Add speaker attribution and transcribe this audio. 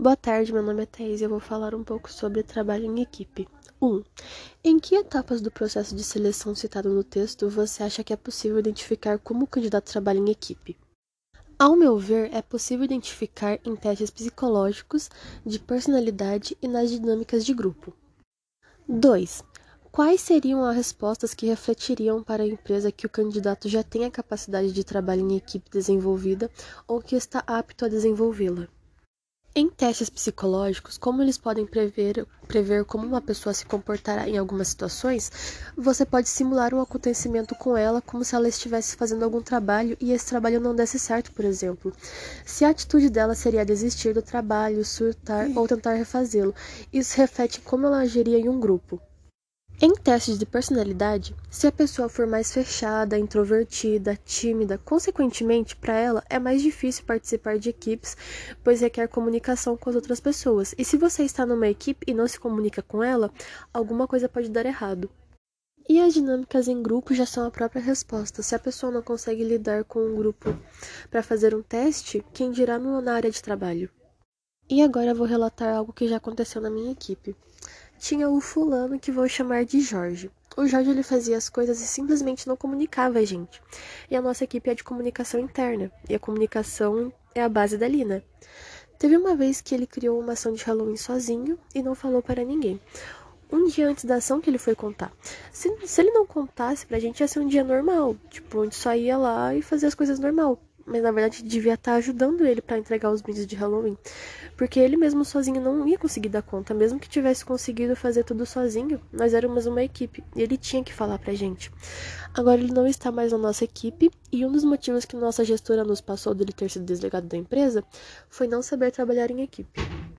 Speaker 1: Boa tarde, meu nome é Thaís e eu vou falar um pouco sobre trabalho em equipe. 1. Um, em que etapas do processo de seleção citado no texto você acha que é possível identificar como o candidato trabalha em equipe? Ao meu ver, é possível identificar em testes psicológicos, de personalidade e nas dinâmicas de grupo. 2. Quais seriam as respostas que refletiriam para a empresa que o candidato já tem a capacidade de trabalho em equipe desenvolvida ou que está apto a desenvolvê-la? Em testes psicológicos, como eles podem prever, prever como uma pessoa se comportará em algumas situações, você pode simular um acontecimento com ela como se ela estivesse fazendo algum trabalho e esse trabalho não desse certo, por exemplo. Se a atitude dela seria desistir do trabalho, surtar ou tentar refazê-lo, isso reflete como ela agiria em um grupo. Em testes de personalidade, se a pessoa for mais fechada, introvertida, tímida, consequentemente, para ela é mais difícil participar de equipes, pois requer comunicação com as outras pessoas. E se você está numa equipe e não se comunica com ela, alguma coisa pode dar errado. E as dinâmicas em grupo já são a própria resposta. Se a pessoa não consegue lidar com um grupo para fazer um teste, quem dirá na área de trabalho? E agora eu vou relatar algo que já aconteceu na minha equipe tinha o fulano que vou chamar de Jorge. O Jorge ele fazia as coisas e simplesmente não comunicava a gente. E a nossa equipe é de comunicação interna, e a comunicação é a base dali, né? Teve uma vez que ele criou uma ação de Halloween sozinho e não falou para ninguém. Um dia antes da ação que ele foi contar. Se, se ele não contasse pra gente, ia ser um dia normal. Tipo, a gente só ia lá e fazia as coisas normal mas na verdade devia estar ajudando ele para entregar os brindes de Halloween, porque ele mesmo sozinho não ia conseguir dar conta, mesmo que tivesse conseguido fazer tudo sozinho, nós éramos uma equipe e ele tinha que falar pra gente. Agora ele não está mais na nossa equipe e um dos motivos que nossa gestora nos passou dele ter sido desligado da empresa foi não saber trabalhar em equipe.